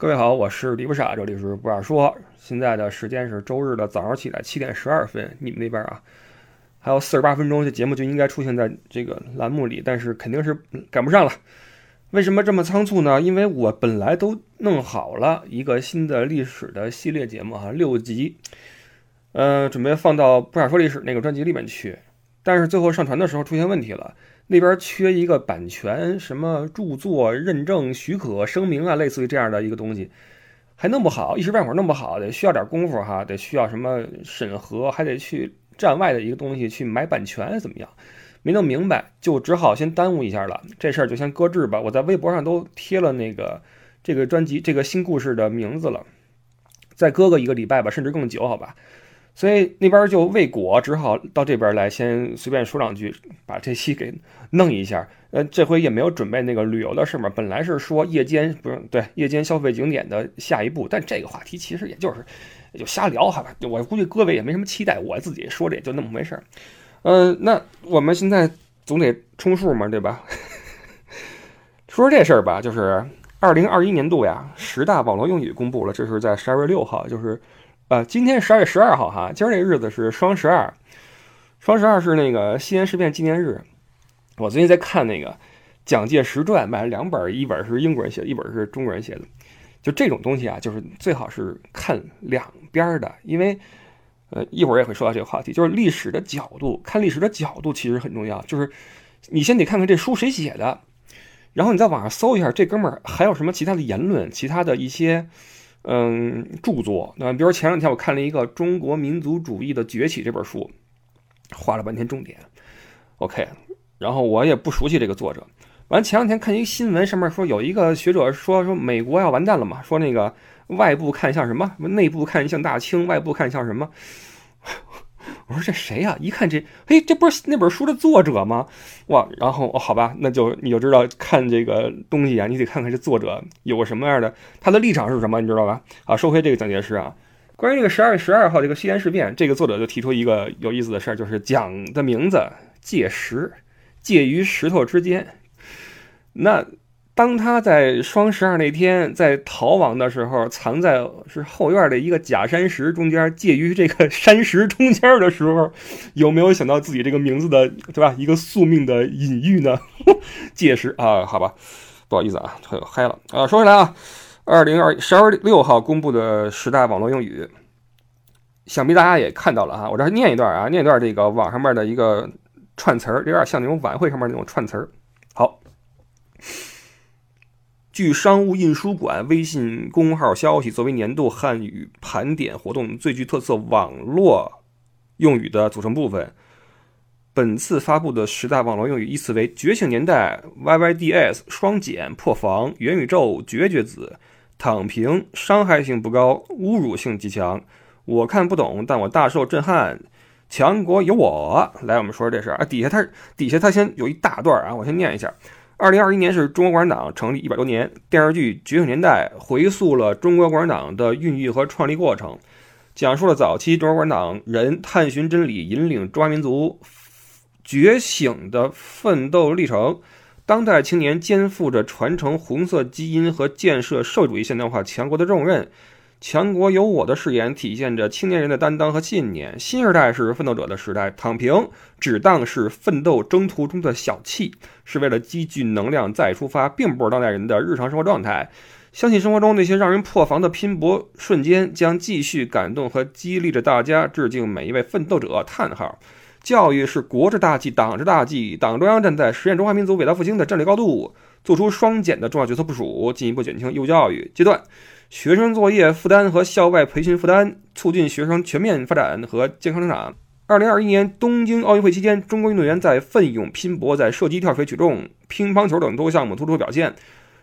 各位好，我是李不傻，这里是不二说。现在的时间是周日的早上起来七点十二分，你们那边啊，还有四十八分钟，这节目就应该出现在这个栏目里，但是肯定是赶不上了。为什么这么仓促呢？因为我本来都弄好了一个新的历史的系列节目哈，六集，呃，准备放到不傻说历史那个专辑里面去，但是最后上传的时候出现问题了。那边缺一个版权，什么著作认证许可声明啊，类似于这样的一个东西，还弄不好，一时半会儿弄不好，得需要点功夫哈，得需要什么审核，还得去站外的一个东西去买版权，怎么样？没弄明白，就只好先耽误一下了。这事儿就先搁置吧。我在微博上都贴了那个这个专辑这个新故事的名字了，再搁个一个礼拜吧，甚至更久，好吧。所以那边就未果，只好到这边来，先随便说两句，把这期给弄一下。呃，这回也没有准备那个旅游的事嘛，本来是说夜间不是对夜间消费景点的下一步，但这个话题其实也就是就瞎聊，好吧？我估计各位也没什么期待，我自己说的也就那么回事儿。嗯，那我们现在总得充数嘛，对吧？说 说这事儿吧，就是二零二一年度呀，十大网络用语公布了，这是在十二月六号，就是。呃，今天十二月十二号哈，今儿这日子是双十二，双十二是那个西安事变纪念日。我最近在看那个《蒋介石传》，买了两本，一本是英国人写的，一本是中国人写的。就这种东西啊，就是最好是看两边的，因为呃，一会儿也会说到这个话题，就是历史的角度，看历史的角度其实很重要。就是你先得看看这书谁写的，然后你在网上搜一下这哥们儿还有什么其他的言论，其他的一些。嗯，著作那比如前两天我看了一个《中国民族主义的崛起》这本书，画了半天重点。OK，然后我也不熟悉这个作者。完前两天看一个新闻，上面说有一个学者说说美国要完蛋了嘛，说那个外部看像什么，内部看像大清，外部看像什么。我说这谁呀？一看这，嘿，这不是那本书的作者吗？哇，然后，好吧，那就你就知道看这个东西啊，你得看看这作者有个什么样的，他的立场是什么，你知道吧？啊，说回这个蒋介石啊，关于这个十二月十二号这个西安事变，这个作者就提出一个有意思的事儿，就是蒋的名字介石，介于石头之间，那。当他在双十二那天在逃亡的时候，藏在是后院的一个假山石中间，介于这个山石中间的时候，有没有想到自己这个名字的对吧？一个宿命的隐喻呢？届时啊，好吧，不好意思啊，又嗨了啊。说回来啊，二零二十二月六号公布的十大网络用语，想必大家也看到了啊。我这念一段啊，念一段这个网上面的一个串词儿，有点像那种晚会上面那种串词儿。好。据商务印书馆微信公号消息，作为年度汉语盘点活动最具特色网络用语的组成部分，本次发布的十大网络用语依次为：觉醒年代、yyds、双减、破防、元宇宙、绝绝子、躺平、伤害性不高、侮辱性极强、我看不懂但我大受震撼、强国有我。来，我们说说这事儿啊。底下它底下它先有一大段啊，我先念一下。二零二一年是中国共产党成立一百多年。电视剧《觉醒年代》回溯了中国共产党的孕育和创立过程，讲述了早期中国共产党人探寻真理、引领中华民族觉醒的奋斗历程。当代青年肩负着传承红色基因和建设社会主义现代化强国的重任。强国有我的誓言体现着青年人的担当和信念。新时代是奋斗者的时代，躺平只当是奋斗征途中的小憩，是为了积聚能量再出发，并不是当代人的日常生活状态。相信生活中那些让人破防的拼搏瞬间将继续感动和激励着大家。致敬每一位奋斗者！叹号。教育是国之大计，党之大计。党中央站在实现中华民族伟大复兴的战略高度，做出双减的重要决策部署，进一步减轻义务教育阶段。学生作业负担和校外培训负担，促进学生全面发展和健康成长。二零二一年东京奥运会期间，中国运动员在奋勇拼搏，在射击、跳水、举重、乒乓球等多个项目突出表现，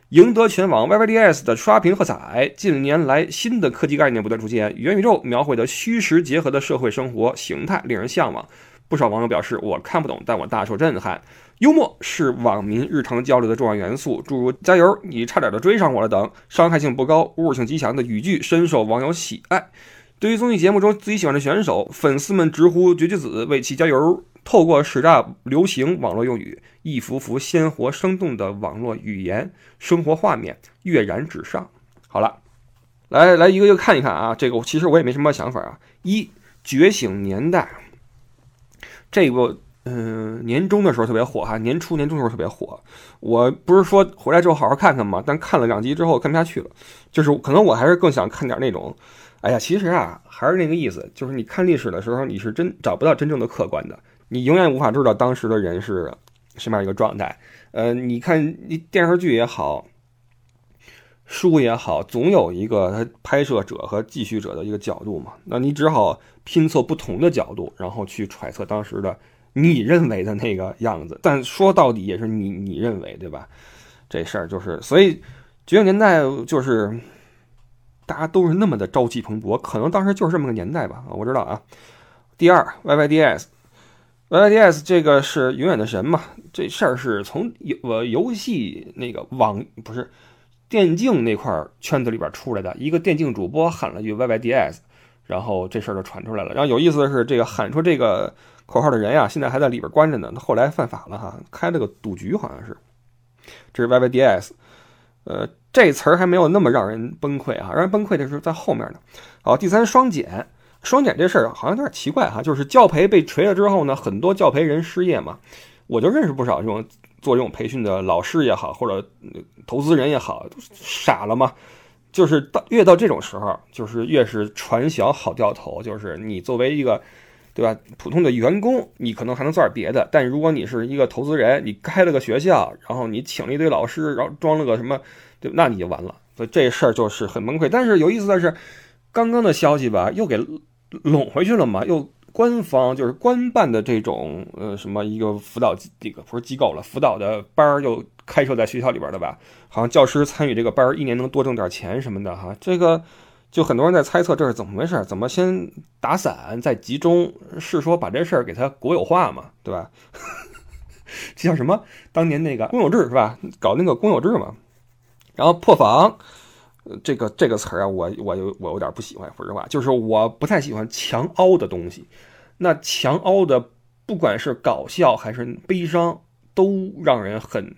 赢得全网 YYDS 的刷屏喝彩。近年来，新的科技概念不断出现，元宇宙描绘的虚实结合的社会生活形态令人向往。不少网友表示：“我看不懂，但我大受震撼。”幽默是网民日常交流的重要元素，诸如“加油，你差点就追上我了”等伤害性不高、侮辱性极强的语句深受网友喜爱。对于综艺节目中自己喜欢的选手，粉丝们直呼“绝绝子”为其加油。透过十大流行网络用语，一幅幅鲜活生动的网络语言生活画面跃然纸上。好了，来来一个一个看一看啊，这个其实我也没什么想法啊。一觉醒年代，这个嗯年终的时候特别火哈，年初年终的时候特别火。我不是说回来之后好好看看吗？但看了两集之后看不下去了，就是可能我还是更想看点那种，哎呀，其实啊还是那个意思，就是你看历史的时候你是真找不到真正的客观的，你永远无法知道当时的人是什么样一个状态。呃，你看你电视剧也好。书也好，总有一个他拍摄者和继续者的一个角度嘛，那你只好拼凑不同的角度，然后去揣测当时的你认为的那个样子。但说到底也是你你认为对吧？这事儿就是，所以觉醒年代就是大家都是那么的朝气蓬勃，可能当时就是这么个年代吧。我知道啊。第二，YYDS，YYDS 这个是永远的神嘛？这事儿是从游呃游戏那个网不是。电竞那块圈子里边出来的一个电竞主播喊了句 “YYDS”，然后这事儿就传出来了。然后有意思的是，这个喊出这个口号的人呀，现在还在里边关着呢。他后来犯法了哈，开了个赌局，好像是。这是 YYDS，呃，这词儿还没有那么让人崩溃啊，让人崩溃的是在后面呢。好，第三双减，双减这事儿好像有点奇怪哈，就是教培被锤了之后呢，很多教培人失业嘛。我就认识不少这种。做这种培训的老师也好，或者投资人也好，傻了吗？就是到越到这种时候，就是越是船小好掉头。就是你作为一个，对吧？普通的员工，你可能还能做点别的。但如果你是一个投资人，你开了个学校，然后你请了一堆老师，然后装了个什么，对，那你就完了。所以这事儿就是很崩溃。但是有意思的是，刚刚的消息吧，又给拢回去了嘛，又。官方就是官办的这种呃什么一个辅导这个不是机构了，辅导的班儿又开设在学校里边的吧？好像教师参与这个班儿一年能多挣点钱什么的哈。这个就很多人在猜测这是怎么回事？怎么先打散再集中？是说把这事儿给它国有化嘛？对吧？这叫什么？当年那个公有制是吧？搞那个公有制嘛？然后破防。这个这个词儿啊，我我有我有点不喜欢，说实话，就是我不太喜欢强凹的东西。那强凹的，不管是搞笑还是悲伤，都让人很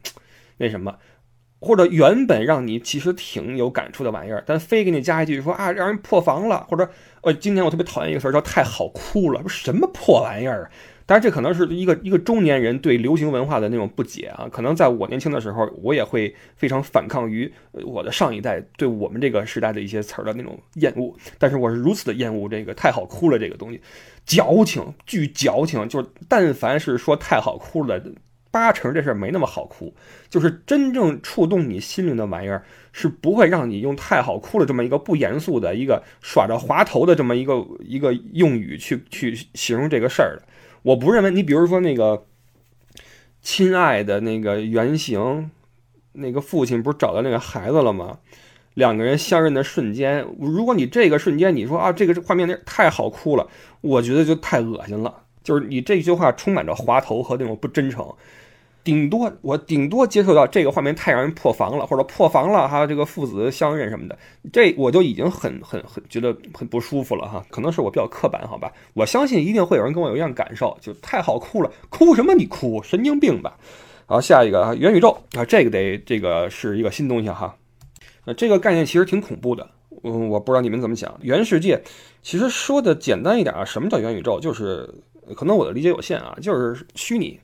那什么，或者原本让你其实挺有感触的玩意儿，但非给你加一句说啊，让人破防了，或者呃，今年我特别讨厌一个词儿叫太好哭了，不什么破玩意儿。但是这可能是一个一个中年人对流行文化的那种不解啊，可能在我年轻的时候，我也会非常反抗于我的上一代对我们这个时代的一些词儿的那种厌恶。但是我是如此的厌恶这个太好哭了这个东西，矫情，巨矫情。就是但凡是说太好哭了，八成这事儿没那么好哭。就是真正触动你心灵的玩意儿，是不会让你用太好哭了这么一个不严肃的一个耍着滑头的这么一个一个用语去去形容这个事儿的。我不认为你，比如说那个亲爱的那个原型，那个父亲不是找到那个孩子了吗？两个人相认的瞬间，如果你这个瞬间你说啊，这个画面那太好哭了，我觉得就太恶心了。就是你这句话充满着滑头和那种不真诚。顶多我顶多接受到这个画面太让人破防了，或者破防了，还有这个父子相认什么的，这我就已经很很很觉得很不舒服了哈。可能是我比较刻板，好吧？我相信一定会有人跟我有一样感受，就太好哭了，哭什么你哭，神经病吧？好，下一个啊，元宇宙啊，这个得这个是一个新东西哈。呃，这个概念其实挺恐怖的，嗯，我不知道你们怎么想。元世界其实说的简单一点啊，什么叫元宇宙？就是可能我的理解有限啊，就是虚拟。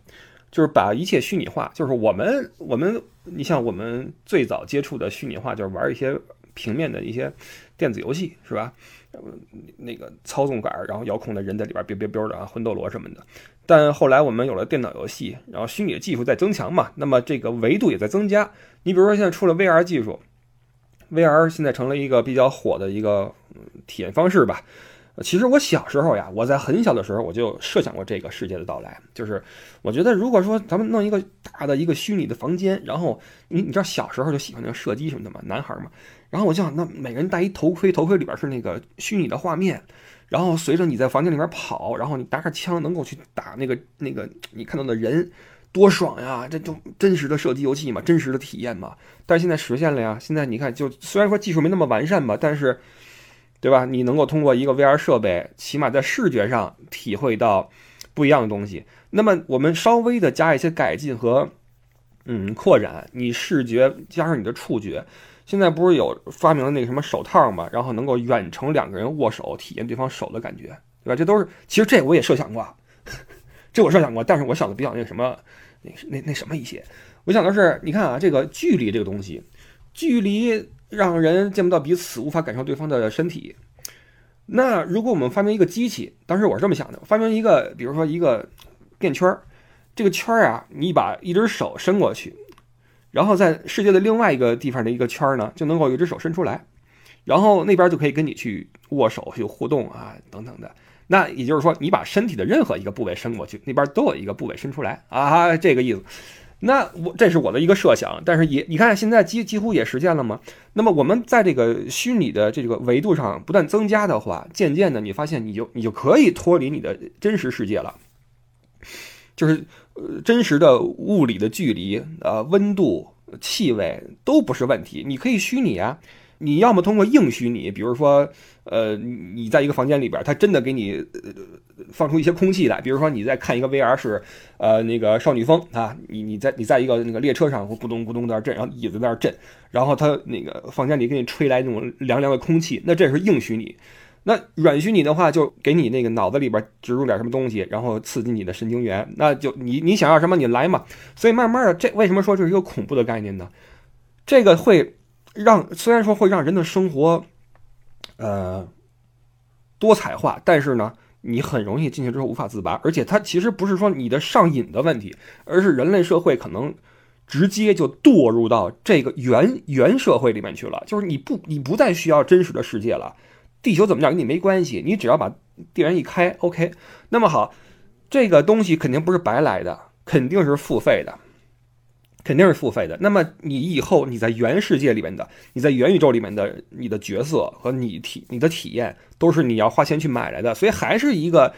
就是把一切虚拟化，就是我们我们，你像我们最早接触的虚拟化，就是玩一些平面的一些电子游戏，是吧？那个操纵杆，然后遥控的人在里边哔哔哔的啊，魂斗罗什么的。但后来我们有了电脑游戏，然后虚拟的技术在增强嘛，那么这个维度也在增加。你比如说现在出了 VR 技术，VR 现在成了一个比较火的一个体验方式吧。其实我小时候呀，我在很小的时候我就设想过这个世界的到来。就是我觉得，如果说咱们弄一个大的一个虚拟的房间，然后你你知道小时候就喜欢那个射击什么的嘛，男孩嘛。然后我就想，那每个人戴一头盔，头盔里边是那个虚拟的画面，然后随着你在房间里面跑，然后你拿着枪能够去打那个那个你看到的人，多爽呀！这就真实的射击游戏嘛，真实的体验嘛。但是现在实现了呀，现在你看，就虽然说技术没那么完善吧，但是。对吧？你能够通过一个 VR 设备，起码在视觉上体会到不一样的东西。那么我们稍微的加一些改进和嗯扩展，你视觉加上你的触觉，现在不是有发明了那个什么手套嘛，然后能够远程两个人握手，体验对方手的感觉，对吧？这都是其实这我也设想过，这我设想过，但是我想的比较那个什么，那那那什么一些。我想的是，你看啊，这个距离这个东西，距离让人见不到彼此，无法感受对方的身体。那如果我们发明一个机器，当时我是这么想的，发明一个，比如说一个电圈儿，这个圈儿啊，你把一只手伸过去，然后在世界的另外一个地方的一个圈儿呢，就能够有一只手伸出来，然后那边就可以跟你去握手、去互动啊，等等的。那也就是说，你把身体的任何一个部位伸过去，那边都有一个部位伸出来啊，这个意思。那我这是我的一个设想，但是也你看现在几几乎也实现了吗？那么我们在这个虚拟的这个维度上不断增加的话，渐渐的你发现你就你就可以脱离你的真实世界了，就是呃真实的物理的距离、呃温度、气味都不是问题，你可以虚拟啊。你要么通过硬虚拟，比如说，呃，你在一个房间里边，它真的给你放出一些空气来，比如说你在看一个 VR 是，呃，那个少女峰啊，你你在你在一个那个列车上，咕咚咕咚在那震，然后椅子在那震，然后它那个房间里给你吹来那种凉凉的空气，那这是硬虚拟。那软虚拟的话，就给你那个脑子里边植入点什么东西，然后刺激你的神经元，那就你你想要什么你来嘛。所以慢慢的，这为什么说这是一个恐怖的概念呢？这个会。让虽然说会让人的生活，呃，多彩化，但是呢，你很容易进去之后无法自拔。而且它其实不是说你的上瘾的问题，而是人类社会可能直接就堕入到这个原原社会里面去了。就是你不你不再需要真实的世界了，地球怎么样跟你没关系，你只要把电源一开，OK。那么好，这个东西肯定不是白来的，肯定是付费的。肯定是付费的。那么你以后你在原世界里面的，你在元宇宙里面的你的角色和你体你的体验都是你要花钱去买来的。所以还是一个，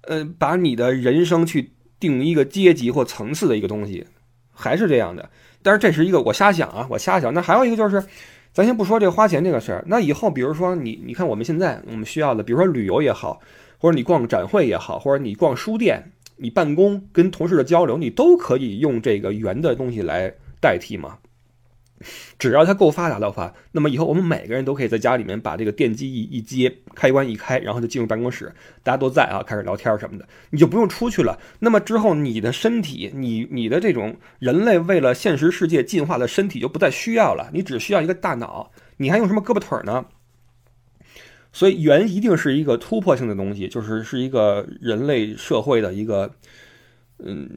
呃，把你的人生去定一个阶级或层次的一个东西，还是这样的。但是这是一个我瞎想啊，我瞎想。那还有一个就是，咱先不说这个花钱这个事儿。那以后比如说你你看我们现在我们需要的，比如说旅游也好，或者你逛展会也好，或者你逛书店。你办公跟同事的交流，你都可以用这个圆的东西来代替吗？只要它够发达的话，那么以后我们每个人都可以在家里面把这个电机一一接，开关一开，然后就进入办公室，大家都在啊，开始聊天什么的，你就不用出去了。那么之后，你的身体，你你的这种人类为了现实世界进化的身体就不再需要了，你只需要一个大脑，你还用什么胳膊腿呢？所以，圆一定是一个突破性的东西，就是是一个人类社会的一个嗯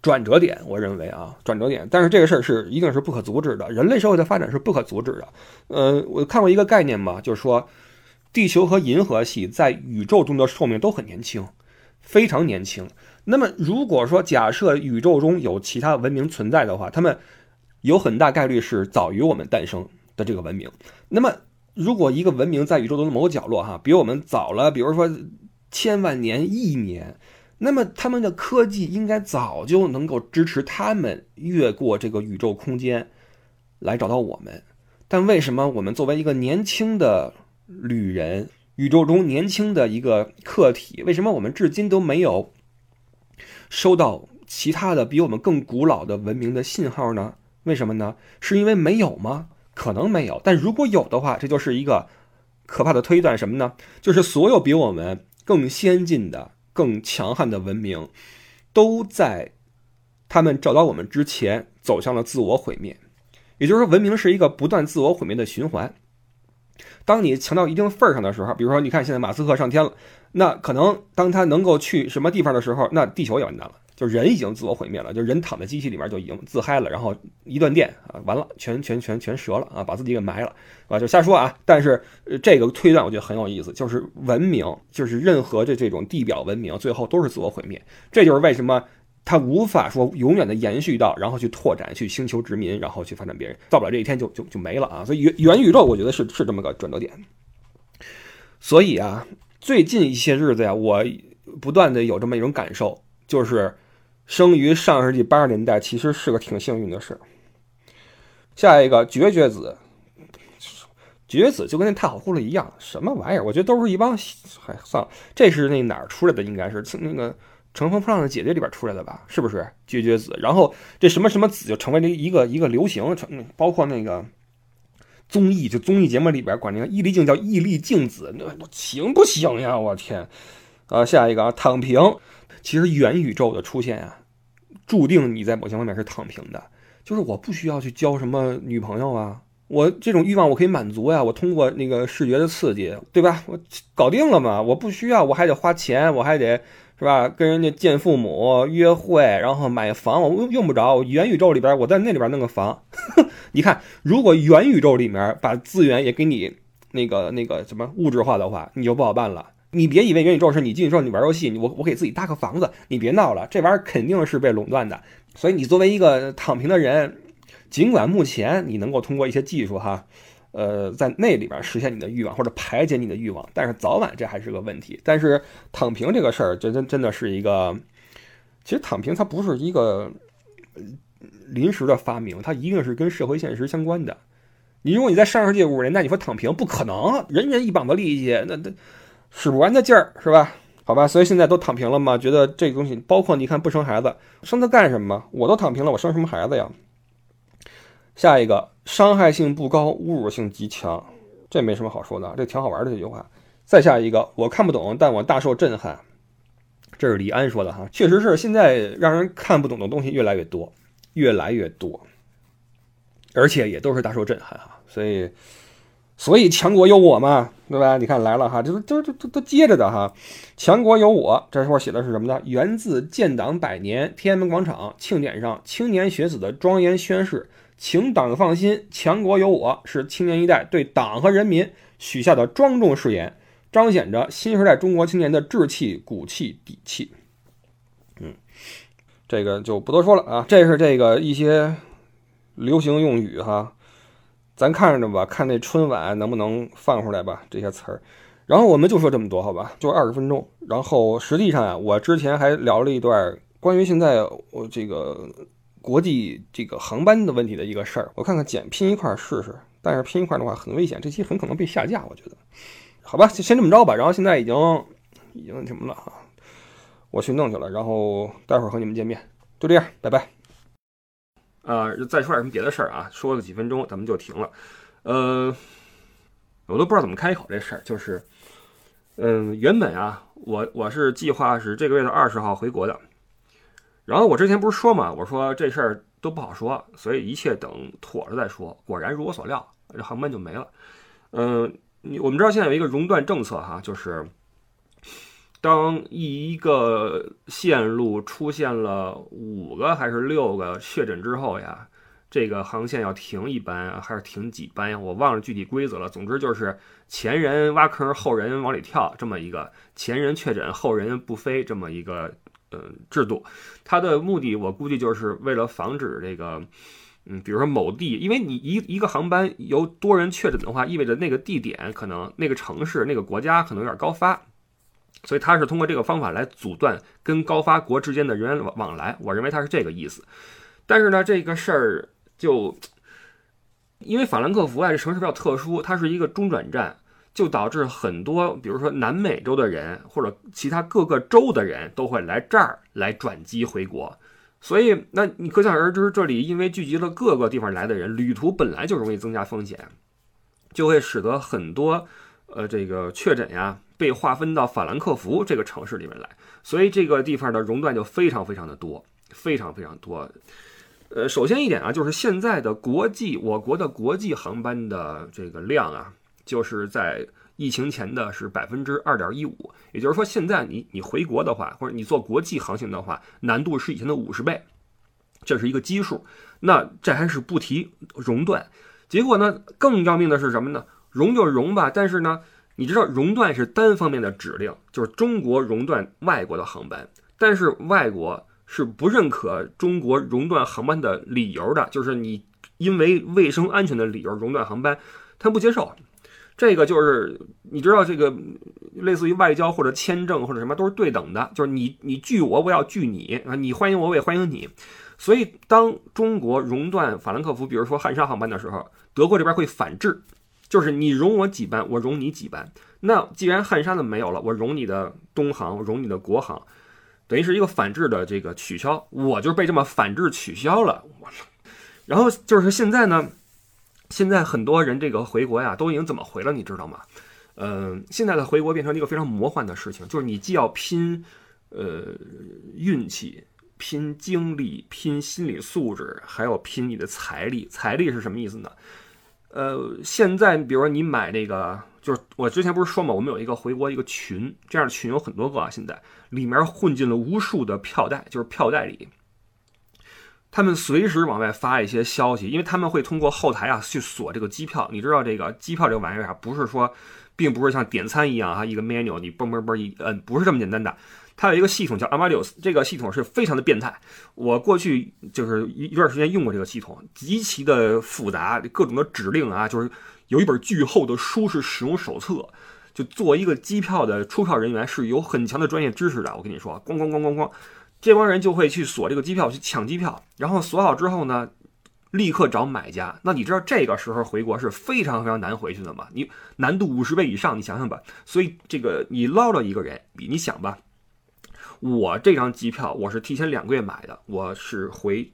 转折点。我认为啊，转折点。但是这个事儿是一定是不可阻止的，人类社会的发展是不可阻止的。呃，我看过一个概念嘛，就是说，地球和银河系在宇宙中的寿命都很年轻，非常年轻。那么，如果说假设宇宙中有其他文明存在的话，他们有很大概率是早于我们诞生的这个文明。那么。如果一个文明在宇宙中的某个角落，哈，比我们早了，比如说千万年、亿年，那么他们的科技应该早就能够支持他们越过这个宇宙空间来找到我们。但为什么我们作为一个年轻的旅人，宇宙中年轻的一个客体，为什么我们至今都没有收到其他的比我们更古老的文明的信号呢？为什么呢？是因为没有吗？可能没有，但如果有的话，这就是一个可怕的推断，什么呢？就是所有比我们更先进的、更强悍的文明，都在他们找到我们之前走向了自我毁灭。也就是说，文明是一个不断自我毁灭的循环。当你强到一定份儿上的时候，比如说，你看现在马斯克上天了，那可能当他能够去什么地方的时候，那地球也完蛋了。就人已经自我毁灭了，就人躺在机器里面就已经自嗨了，然后一断电啊，完了，全全全全折了啊，把自己给埋了啊，就瞎说啊。但是这个推断我觉得很有意思，就是文明，就是任何的这种地表文明，最后都是自我毁灭。这就是为什么它无法说永远的延续到，然后去拓展，去星球殖民，然后去发展别人，到不了这一天就就就没了啊。所以元元宇宙，我觉得是是这么个转折点。所以啊，最近一些日子呀，我不断的有这么一种感受，就是。生于上世纪八十年代，其实是个挺幸运的事。下一个绝绝子，绝子就跟那太好呼了一样，什么玩意儿？我觉得都是一帮……嗨，算了，这是那哪儿出来的？应该是那个《乘风破浪的姐姐》里边出来的吧？是不是绝绝子？然后这什么什么子就成为了一个一个流行，成包括那个综艺，就综艺节目里边管那个伊丽静叫伊丽静子，那行不行呀？我天！啊，下一个啊，躺平。其实元宇宙的出现啊，注定你在某些方面是躺平的。就是我不需要去交什么女朋友啊，我这种欲望我可以满足呀，我通过那个视觉的刺激，对吧？我搞定了嘛，我不需要，我还得花钱，我还得是吧？跟人家见父母、约会，然后买房，我用不着。元宇宙里边，我在那里边弄个房。你看，如果元宇宙里面把资源也给你那个那个什么物质化的话，你就不好办了。你别以为元宇宙是你进去之后你玩游戏，我我给自己搭个房子，你别闹了，这玩意儿肯定是被垄断的。所以你作为一个躺平的人，尽管目前你能够通过一些技术哈，呃，在那里边实现你的欲望或者排解你的欲望，但是早晚这还是个问题。但是躺平这个事儿，真真真的是一个，其实躺平它不是一个临时的发明，它一定是跟社会现实相关的。你如果你在上世纪五十年代你说躺平，不可能，人人一膀子力气，那那。使不完的劲儿是吧？好吧，所以现在都躺平了嘛？觉得这东西，包括你看不生孩子，生它干什么？我都躺平了，我生什么孩子呀？下一个，伤害性不高，侮辱性极强，这没什么好说的，这挺好玩的这句话。再下一个，我看不懂，但我大受震撼。这是李安说的哈，确实是现在让人看不懂的东西越来越多，越来越多，而且也都是大受震撼哈，所以。所以强国有我嘛，对吧？你看来了哈，这都这都都接着的哈。强国有我，这块写的是什么呢？源自建党百年天安门广场庆典上青年学子的庄严宣誓，请党放心，强国有我是青年一代对党和人民许下的庄重誓言，彰显着新时代中国青年的志气、骨气、底气。嗯，这个就不多说了啊。这是这个一些流行用语哈。咱看着吧，看那春晚能不能放出来吧这些词儿，然后我们就说这么多，好吧，就二十分钟。然后实际上啊，我之前还聊了一段关于现在我这个国际这个航班的问题的一个事儿，我看看剪拼一块试试。但是拼一块的话很危险，这期很可能被下架，我觉得。好吧，先这么着吧。然后现在已经已经什么了啊？我去弄去了，然后待会儿和你们见面，就这样，拜拜。呃，再说点什么别的事儿啊？说个几分钟，咱们就停了。呃，我都不知道怎么开口这事儿，就是，嗯，原本啊，我我是计划是这个月的二十号回国的。然后我之前不是说嘛，我说这事儿都不好说，所以一切等妥了再说。果然如我所料，这航班就没了。嗯，你我们知道现在有一个熔断政策哈，就是。当一个线路出现了五个还是六个确诊之后呀，这个航线要停一班还是停几班呀？我忘了具体规则了。总之就是前人挖坑，后人往里跳，这么一个前人确诊，后人不飞这么一个嗯制度。它的目的我估计就是为了防止这个，嗯，比如说某地，因为你一一个航班由多人确诊的话，意味着那个地点可能那个城市那个国家可能有点高发。所以他是通过这个方法来阻断跟高发国之间的人员往往来，我认为他是这个意思。但是呢，这个事儿就因为法兰克福啊这城市比较特殊，它是一个中转站，就导致很多比如说南美洲的人或者其他各个州的人都会来这儿来转机回国。所以，那你可想而知，这里因为聚集了各个地方来的人，旅途本来就容易增加风险，就会使得很多呃这个确诊呀。被划分到法兰克福这个城市里面来，所以这个地方的熔断就非常非常的多，非常非常多。呃，首先一点啊，就是现在的国际我国的国际航班的这个量啊，就是在疫情前的是百分之二点一五，也就是说现在你你回国的话，或者你做国际航行的话，难度是以前的五十倍，这是一个基数。那这还是不提熔断，结果呢，更要命的是什么呢？熔就熔吧，但是呢。你知道熔断是单方面的指令，就是中国熔断外国的航班，但是外国是不认可中国熔断航班的理由的，就是你因为卫生安全的理由熔断航班，他不接受。这个就是你知道这个类似于外交或者签证或者什么都是对等的，就是你你拒我，我要拒你啊，你欢迎我，我也欢迎你。所以当中国熔断法兰克福，比如说汉莎航班的时候，德国这边会反制。就是你容我几班，我容你几班。那既然汉莎的没有了，我容你的东航，容你的国航，等于是一个反制的这个取消。我就被这么反制取消了。我操！然后就是现在呢，现在很多人这个回国呀，都已经怎么回了，你知道吗？嗯，现在的回国变成一个非常魔幻的事情，就是你既要拼，呃，运气，拼精力，拼心理素质，还要拼你的财力。财力是什么意思呢？呃，现在比如说你买那个，就是我之前不是说嘛，我们有一个回国一个群，这样的群有很多个啊，现在里面混进了无数的票代，就是票代理。他们随时往外发一些消息，因为他们会通过后台啊去锁这个机票。你知道这个机票这个玩意儿啊，不是说，并不是像点餐一样啊，一个 menu 你嘣嘣嘣一摁，不是这么简单的。它有一个系统叫 Amadeus，这个系统是非常的变态。我过去就是一一段时间用过这个系统，极其的复杂，各种的指令啊，就是有一本巨厚的书是使用手册。就做一个机票的出票人员是有很强的专业知识的。我跟你说，咣咣咣咣咣。这帮人就会去锁这个机票，去抢机票，然后锁好之后呢，立刻找买家。那你知道这个时候回国是非常非常难回去的吗？你难度五十倍以上，你想想吧。所以这个你捞了一个人，你想吧，我这张机票我是提前两个月买的，我是回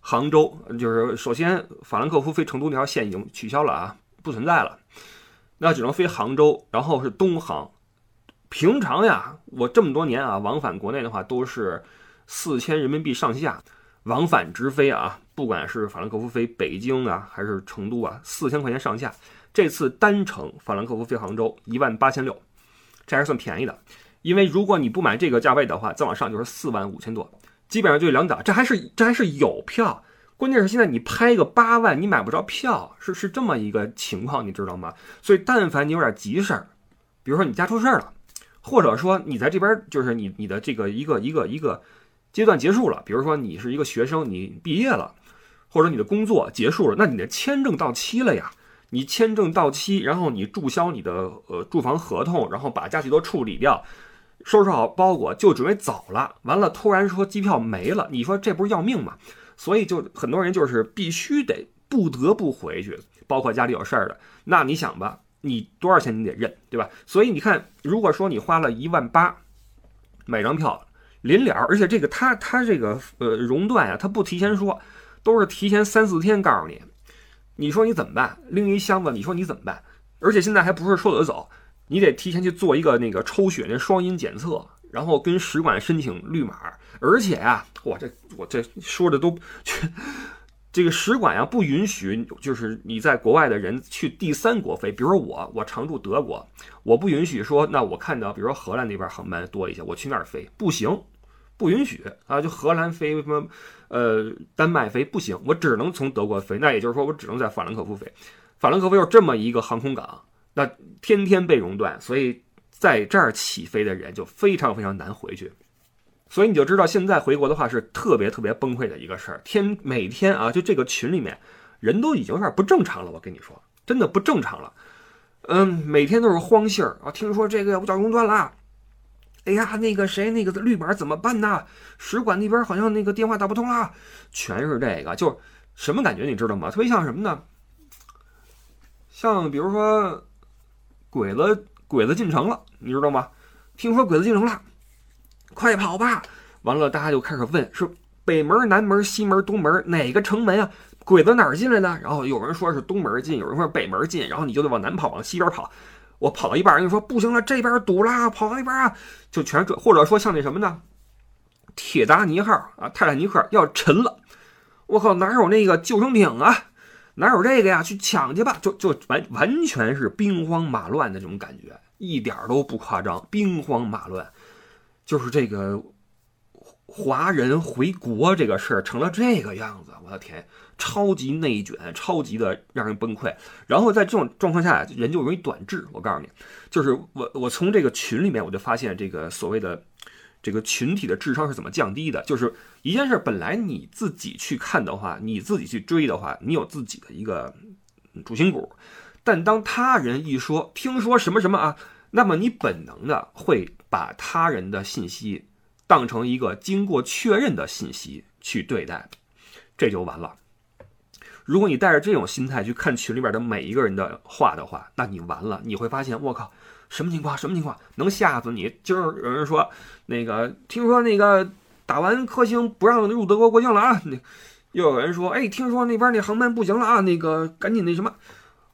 杭州，就是首先法兰克福飞成都那条线已经取消了啊，不存在了，那只能飞杭州，然后是东航。平常呀，我这么多年啊，往返国内的话都是。四千人民币上下，往返直飞啊，不管是法兰克福飞北京啊，还是成都啊，四千块钱上下。这次单程法兰克福飞杭州一万八千六，这还是算便宜的。因为如果你不买这个价位的话，再往上就是四万五千多，基本上就两档。这还是这还是有票，关键是现在你拍个八万，你买不着票，是是这么一个情况，你知道吗？所以但凡你有点急事儿，比如说你家出事儿了，或者说你在这边就是你你的这个一个一个一个。阶段结束了，比如说你是一个学生，你毕业了，或者你的工作结束了，那你的签证到期了呀？你签证到期，然后你注销你的呃住房合同，然后把家具都处理掉，收拾好包裹就准备走了。完了，突然说机票没了，你说这不是要命吗？所以就很多人就是必须得不得不回去，包括家里有事儿的。那你想吧，你多少钱你得认，对吧？所以你看，如果说你花了一万八买张票。临了，而且这个他他这个呃熔断呀，他不提前说，都是提前三四天告诉你。你说你怎么办？拎一箱子，你说你怎么办？而且现在还不是说走就走，你得提前去做一个那个抽血那双阴检测，然后跟使馆申请绿码。而且呀，我这我这说的都。这个使馆呀不允许，就是你在国外的人去第三国飞。比如说我，我常驻德国，我不允许说，那我看到，比如说荷兰那边航班多一些，我去那儿飞，不行，不允许啊！就荷兰飞什么，呃，丹麦飞不行，我只能从德国飞。那也就是说，我只能在法兰克福飞。法兰克福有这么一个航空港，那天天被熔断，所以在这儿起飞的人就非常非常难回去。所以你就知道，现在回国的话是特别特别崩溃的一个事儿。天每天啊，就这个群里面人都已经有点不正常了。我跟你说，真的不正常了。嗯，每天都是慌信儿啊，听说这个五角熔断了。哎呀，那个谁，那个绿码怎么办呢？使馆那边好像那个电话打不通了，全是这个，就什么感觉你知道吗？特别像什么呢？像比如说鬼子鬼子进城了，你知道吗？听说鬼子进城了。快跑吧！完了，大家就开始问：是北门、南门、西门、东门哪个城门啊？鬼子哪儿进来的？然后有人说是东门进，有人说是北门进，然后你就得往南跑，往西边跑。我跑到一半，人家说不行了，这边堵了，跑到那边啊，就全这。或者说像那什么呢？铁达尼号啊，泰坦尼克要沉了，我靠，哪有那个救生艇啊？哪有这个呀？去抢去吧！就就完完全是兵荒马乱的这种感觉，一点都不夸张，兵荒马乱。就是这个华人回国这个事儿成了这个样子，我的天，超级内卷，超级的让人崩溃。然后在这种状况下，人就容易短质。我告诉你，就是我我从这个群里面我就发现，这个所谓的这个群体的智商是怎么降低的。就是一件事本来你自己去看的话，你自己去追的话，你有自己的一个主心骨。但当他人一说听说什么什么啊，那么你本能的会。把他人的信息当成一个经过确认的信息去对待，这就完了。如果你带着这种心态去看群里边的每一个人的话的话，那你完了。你会发现，我靠，什么情况？什么情况？能吓死你！今儿有人说，那个听说那个打完科兴不让入德国国境了啊！那又有人说，哎，听说那边那航班不行了啊，那个赶紧那什么，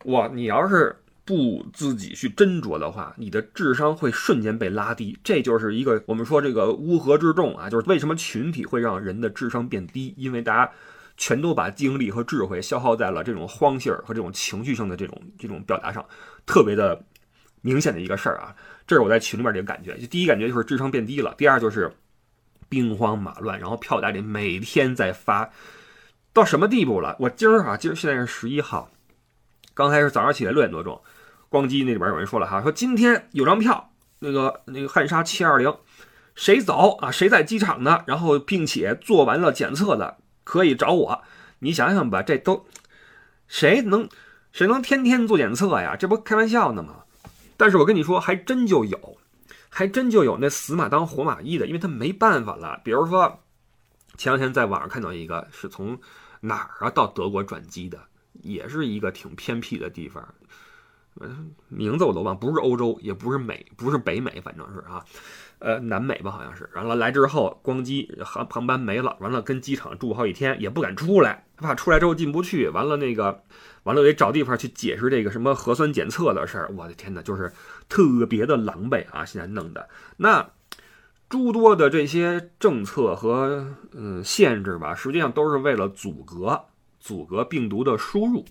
哇，你要是。不自己去斟酌的话，你的智商会瞬间被拉低。这就是一个我们说这个乌合之众啊，就是为什么群体会让人的智商变低，因为大家全都把精力和智慧消耗在了这种慌性儿和这种情绪性的这种这种表达上，特别的明显的一个事儿啊。这是我在群里面这个感觉，就第一感觉就是智商变低了，第二就是兵荒马乱，然后票代理每天在发，到什么地步了？我今儿啊，今儿现在是十一号，刚才是早上起来六点多钟。光机那里边有人说了哈，说今天有张票，那个那个汉莎七二零，谁走啊？谁在机场呢？然后并且做完了检测的可以找我。你想想吧，这都谁能谁能天天做检测呀？这不开玩笑呢吗？但是我跟你说，还真就有，还真就有那死马当活马医的，因为他没办法了。比如说前两天在网上看到一个是从哪儿啊到德国转机的，也是一个挺偏僻的地方。名字我都忘，不是欧洲，也不是美，不是北美，反正是啊，呃，南美吧，好像是。完了来之后，光机航航班没了，完了跟机场住好几天，也不敢出来，怕出来之后进不去。完了那个，完了得找地方去解释这个什么核酸检测的事儿。我的天哪，就是特别的狼狈啊！现在弄的那诸多的这些政策和嗯限制吧，实际上都是为了阻隔阻隔病毒的输入。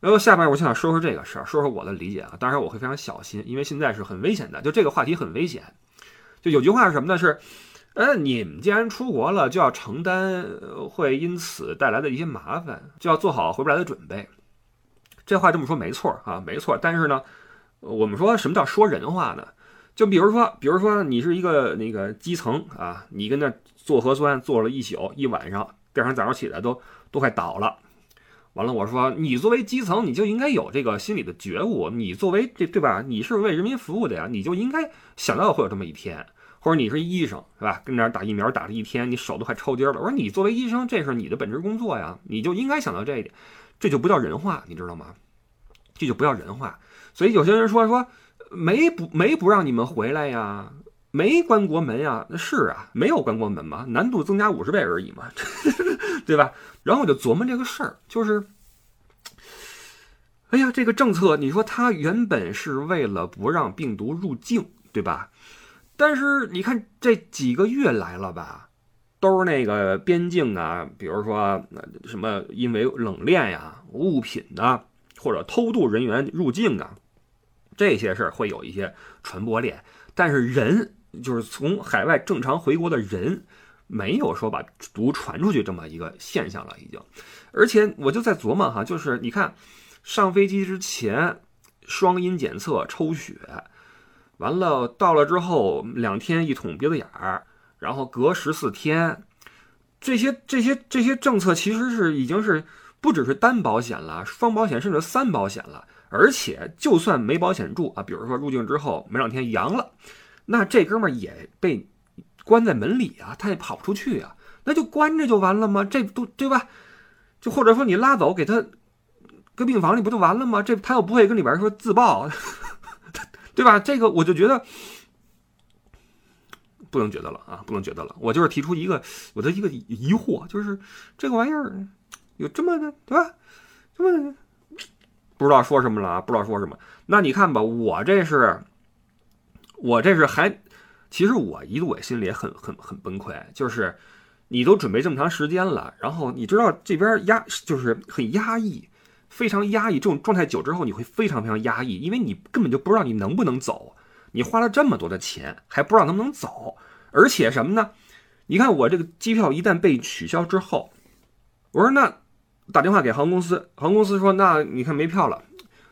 然后下面我想说说这个事儿，说说我的理解啊。当然我会非常小心，因为现在是很危险的。就这个话题很危险。就有句话是什么呢？是，呃，你们既然出国了，就要承担会因此带来的一些麻烦，就要做好回不来的准备。这话这么说没错啊，没错。但是呢，我们说什么叫说人话呢？就比如说，比如说你是一个那个基层啊，你跟那做核酸做了一宿一晚上，第二天早上起来都都快倒了。完了，我说你作为基层，你就应该有这个心理的觉悟。你作为这对吧？你是为人民服务的呀，你就应该想到会有这么一天。或者你是医生，是吧？跟那儿打疫苗打了一天，你手都快抽筋了。我说你作为医生，这是你的本职工作呀，你就应该想到这一点。这就不叫人话，你知道吗？这就不叫人话。所以有些人说说没不没不让你们回来呀，没关国门呀，那是啊，没有关国门嘛，难度增加五十倍而已嘛，对吧？然后我就琢磨这个事儿，就是，哎呀，这个政策，你说它原本是为了不让病毒入境，对吧？但是你看这几个月来了吧，都是那个边境啊，比如说什么因为冷链呀、物品啊，或者偷渡人员入境啊，这些事儿会有一些传播链。但是人，就是从海外正常回国的人。没有说把毒传出去这么一个现象了，已经。而且我就在琢磨哈，就是你看，上飞机之前双阴检测抽血，完了到了之后两天一捅鼻子眼儿，然后隔十四天，这些这些这些政策其实是已经是不只是单保险了，双保险甚至三保险了。而且就算没保险住啊，比如说入境之后没两天阳了，那这哥们儿也被。关在门里啊，他也跑不出去啊，那就关着就完了吗？这都对吧？就或者说你拉走给他搁病房里不就完了吗？这他又不会跟里边说自爆，对吧？这个我就觉得不能觉得了啊，不能觉得了。我就是提出一个我的一个疑惑，就是这个玩意儿有这么的对吧？这么不知道说什么了啊？不知道说什么？那你看吧，我这是我这是还。其实我一度也心里也很很很崩溃，就是你都准备这么长时间了，然后你知道这边压就是很压抑，非常压抑。这种状态久之后，你会非常非常压抑，因为你根本就不知道你能不能走，你花了这么多的钱还不知道能不能走，而且什么呢？你看我这个机票一旦被取消之后，我说那打电话给航空公司，航空公司说那你看没票了，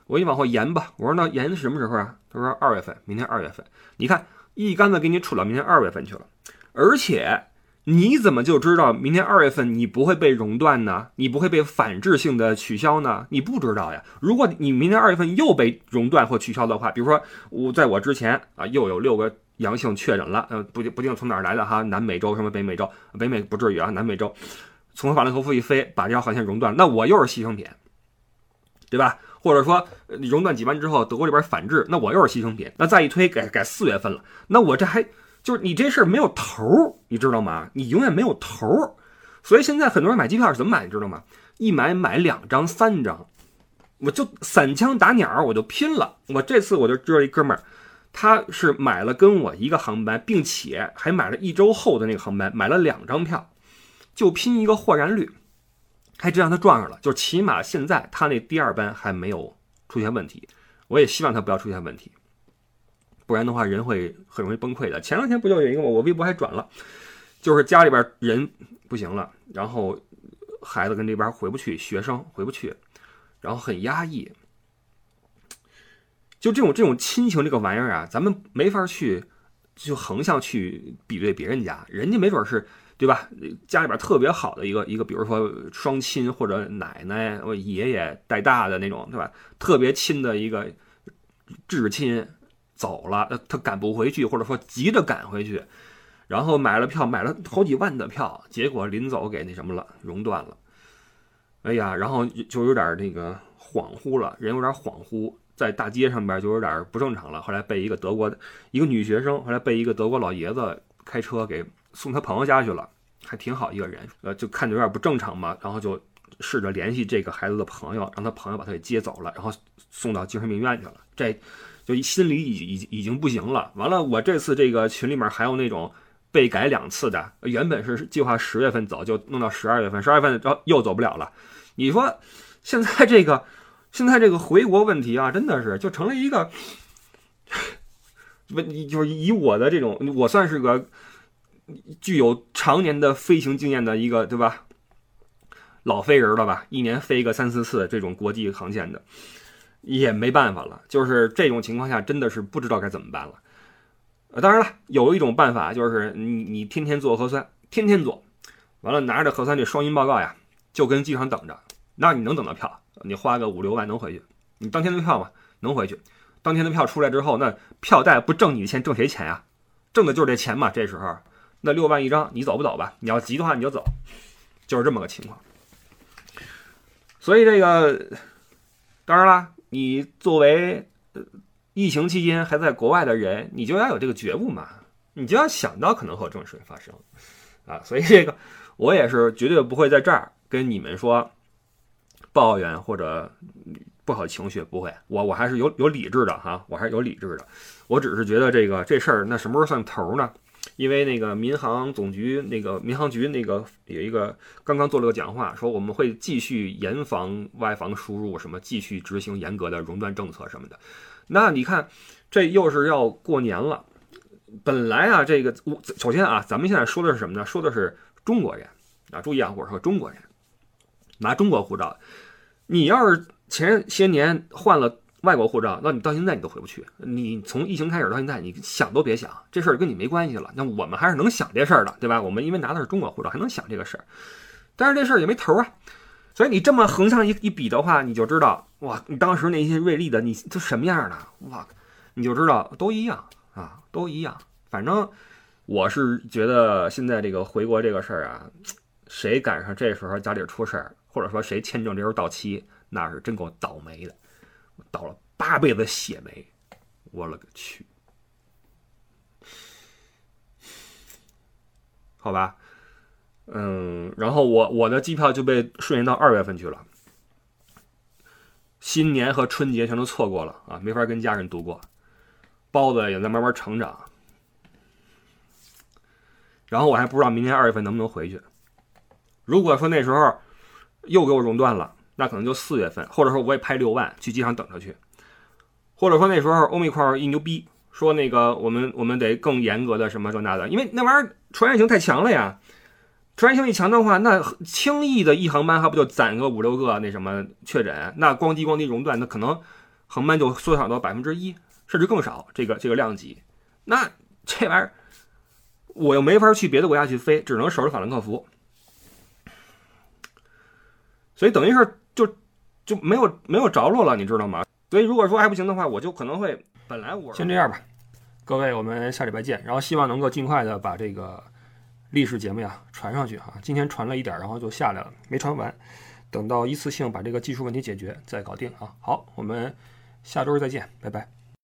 我给你往后延吧。我说那延的什么时候啊？他说二月份，明天二月份。你看。一竿子给你杵到明年二月份去了，而且你怎么就知道明年二月份你不会被熔断呢？你不会被反制性的取消呢？你不知道呀。如果你明年二月份又被熔断或取消的话，比如说我在我之前啊又有六个阳性确诊了，呃不不定从哪儿来的哈，南美洲什么北美洲，北美不至于啊，南美洲从法兰克福一飞把这条航线熔断，那我又是牺牲品，对吧？或者说熔断几班之后，德国这边反制，那我又是牺牲品。那再一推改改四月份了，那我这还就是你这事儿没有头儿，你知道吗？你永远没有头儿。所以现在很多人买机票是怎么买，你知道吗？一买买两张、三张，我就散枪打鸟，我就拼了。我这次我就知道一哥们儿，他是买了跟我一个航班，并且还买了一周后的那个航班，买了两张票，就拼一个豁然率，还真让他撞上了。就起码现在他那第二班还没有出现问题，我也希望他不要出现问题，不然的话人会很容易崩溃的。前两天不就有一个吗我微博还转了，就是家里边人不行了，然后孩子跟这边回不去，学生回不去，然后很压抑。就这种这种亲情这个玩意儿啊，咱们没法去就横向去比对别人家，人家没准是对吧？家里边特别好的一个一个，比如说双亲或者奶奶、我爷爷带大的那种，对吧？特别亲的一个至亲走了，他赶不回去，或者说急着赶回去，然后买了票，买了好几万的票，结果临走给那什么了，熔断了。哎呀，然后就有点那个恍惚了，人有点恍惚。在大街上边就有点不正常了。后来被一个德国的一个女学生，后来被一个德国老爷子开车给送他朋友家去了，还挺好一个人。呃，就看着有点不正常嘛，然后就试着联系这个孩子的朋友，让他朋友把他给接走了，然后送到精神病院去了。这就心里已已已经不行了。完了，我这次这个群里面还有那种被改两次的，原本是计划十月份走，就弄到十二月份，十二月份又又走不了了。你说现在这个？现在这个回国问题啊，真的是就成了一个问，就是以我的这种，我算是个具有常年的飞行经验的一个，对吧？老飞人了吧？一年飞个三四次这种国际航线的，也没办法了。就是这种情况下，真的是不知道该怎么办了。当然了，有一种办法就是你你天天做核酸，天天做，完了拿着核酸这双阴报告呀，就跟机场等着，那你能等到票？你花个五六万能回去，你当天的票嘛能回去，当天的票出来之后，那票代不挣你的钱，挣谁钱呀？挣的就是这钱嘛。这时候，那六万一张，你走不走吧？你要急的话，你就走，就是这么个情况。所以这个，当然啦，你作为疫情期间还在国外的人，你就要有这个觉悟嘛，你就要想到可能会有这种事情发生啊。所以这个，我也是绝对不会在这儿跟你们说。抱怨或者不好情绪不会，我我还是有有理智的哈，我还是有理智的。我只是觉得这个这事儿那什么时候算头呢？因为那个民航总局那个民航局那个有一个刚刚做了个讲话，说我们会继续严防外防输入，什么继续执行严格的熔断政策什么的。那你看，这又是要过年了。本来啊，这个我首先啊，咱们现在说的是什么呢？说的是中国人啊，注意啊，我说中国人。拿中国护照，你要是前些年换了外国护照，那你到现在你都回不去。你从疫情开始到现在，你想都别想，这事儿跟你没关系了。那我们还是能想这事儿的，对吧？我们因为拿的是中国护照，还能想这个事儿。但是这事儿也没头啊。所以你这么横向一一比的话，你就知道，哇，你当时那些瑞丽的，你都什么样的？哇，你就知道都一样啊，都一样。反正我是觉得现在这个回国这个事儿啊，谁赶上这时候家里出事儿。或者说谁签证这时候到期，那是真够倒霉的，倒了八辈子血霉，我勒个去！好吧，嗯，然后我我的机票就被顺延到二月份去了，新年和春节全都错过了啊，没法跟家人度过，包子也在慢慢成长，然后我还不知道明年二月份能不能回去，如果说那时候。又给我熔断了，那可能就四月份，或者说我也拍六万去机场等着去，或者说那时候欧米块一牛逼，说那个我们我们得更严格的什么这那的，因为那玩意儿传染性太强了呀，传染性一强的话，那轻易的一航班还不就攒个五六个那什么确诊，那咣叽咣叽熔断，那可能航班就缩小到百分之一甚至更少，这个这个量级，那这玩意儿我又没法去别的国家去飞，只能守着法兰克福。所以等于是就没有没有着落了，你知道吗？所以如果说还不行的话，我就可能会本来我先这样吧，各位，我们下礼拜见。然后希望能够尽快的把这个历史节目呀传上去哈。今天传了一点，然后就下来了，没传完，等到一次性把这个技术问题解决再搞定啊。好，我们下周再见，拜拜。